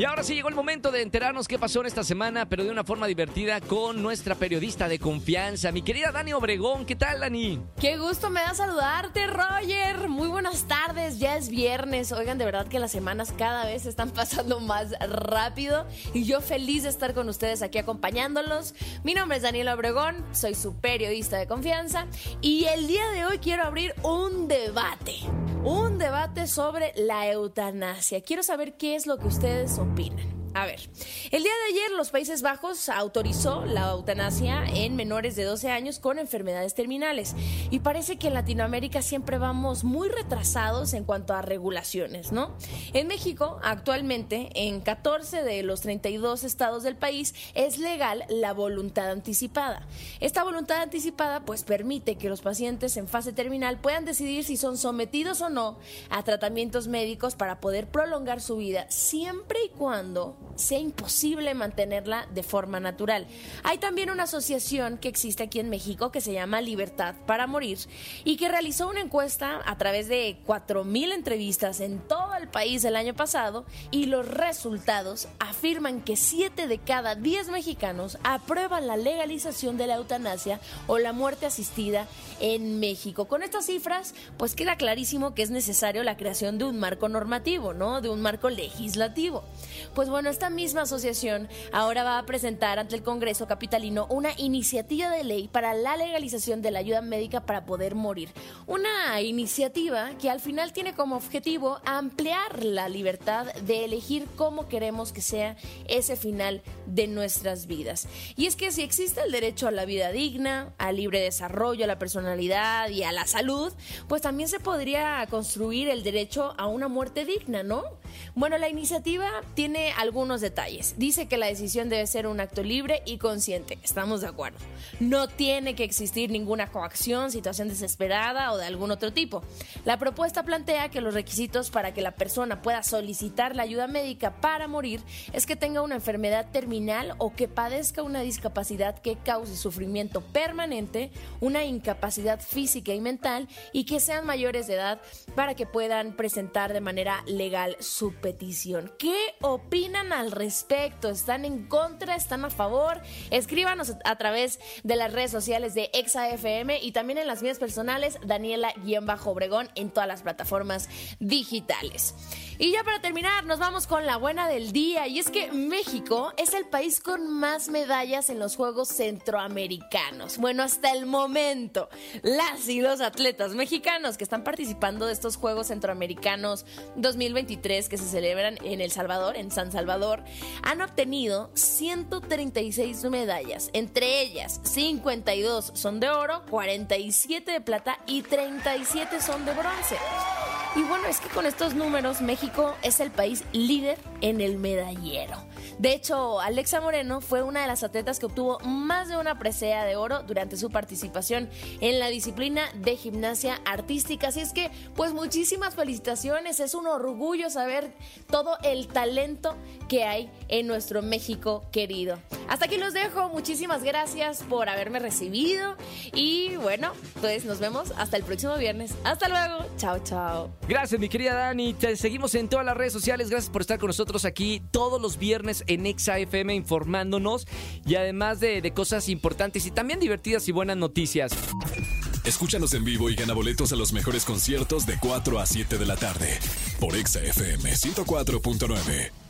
Y ahora sí llegó el momento de enterarnos qué pasó en esta semana, pero de una forma divertida con nuestra periodista de confianza, mi querida Dani Obregón. ¿Qué tal, Dani? Qué gusto me da saludarte, Roger. Muy buenas tardes, ya es viernes. Oigan, de verdad que las semanas cada vez están pasando más rápido y yo feliz de estar con ustedes aquí acompañándolos. Mi nombre es Daniela Obregón, soy su periodista de confianza y el día de hoy quiero abrir un debate. Un debate sobre la eutanasia. Quiero saber qué es lo que ustedes opinan. A ver, el día de ayer los Países Bajos autorizó la eutanasia en menores de 12 años con enfermedades terminales y parece que en Latinoamérica siempre vamos muy retrasados en cuanto a regulaciones, ¿no? En México, actualmente, en 14 de los 32 estados del país es legal la voluntad anticipada. Esta voluntad anticipada pues permite que los pacientes en fase terminal puedan decidir si son sometidos o no a tratamientos médicos para poder prolongar su vida siempre y cuando sea imposible mantenerla de forma natural. Hay también una asociación que existe aquí en México que se llama Libertad para Morir y que realizó una encuesta a través de 4.000 entrevistas en todo el país el año pasado y los resultados afirman que 7 de cada 10 mexicanos aprueban la legalización de la eutanasia o la muerte asistida en México. Con estas cifras, pues queda clarísimo que es necesario la creación de un marco normativo, ¿no? De un marco legislativo. Pues bueno, esta misma asociación ahora va a presentar ante el Congreso Capitalino una iniciativa de ley para la legalización de la ayuda médica para poder morir. Una iniciativa que al final tiene como objetivo ampliar la libertad de elegir cómo queremos que sea ese final de nuestras vidas. Y es que si existe el derecho a la vida digna, al libre desarrollo, a la personalidad y a la salud, pues también se podría construir el derecho a una muerte digna, ¿no? Bueno, la iniciativa tiene algunos detalles. Dice que la decisión debe ser un acto libre y consciente. Estamos de acuerdo. No tiene que existir ninguna coacción, situación desesperada o de algún otro tipo. La propuesta plantea que los requisitos para que la persona pueda solicitar la ayuda médica para morir es que tenga una enfermedad o que padezca una discapacidad que cause sufrimiento permanente, una incapacidad física y mental y que sean mayores de edad para que puedan presentar de manera legal su petición. ¿Qué opinan al respecto? ¿Están en contra? ¿Están a favor? Escríbanos a través de las redes sociales de ExaFM y también en las mías personales, Daniela-Obregón en todas las plataformas digitales. Y ya para terminar, nos vamos con la buena del día. Y es que México es el país con más medallas en los Juegos Centroamericanos. Bueno, hasta el momento, las y los atletas mexicanos que están participando de estos Juegos Centroamericanos 2023 que se celebran en El Salvador, en San Salvador, han obtenido 136 medallas. Entre ellas, 52 son de oro, 47 de plata y 37 son de bronce. Y bueno, es que con estos números México es el país líder en el medallero. De hecho, Alexa Moreno fue una de las atletas que obtuvo más de una presea de oro durante su participación en la disciplina de gimnasia artística. Así es que, pues muchísimas felicitaciones. Es un orgullo saber todo el talento que hay en nuestro México querido. Hasta aquí los dejo. Muchísimas gracias por haberme recibido. Y bueno, pues nos vemos hasta el próximo viernes. Hasta luego. Chao, chao. Gracias, mi querida Dani. Te seguimos en todas las redes sociales. Gracias por estar con nosotros aquí todos los viernes en Exa FM informándonos y además de, de cosas importantes y también divertidas y buenas noticias. Escúchanos en vivo y gana boletos a los mejores conciertos de 4 a 7 de la tarde por Exa FM 104.9.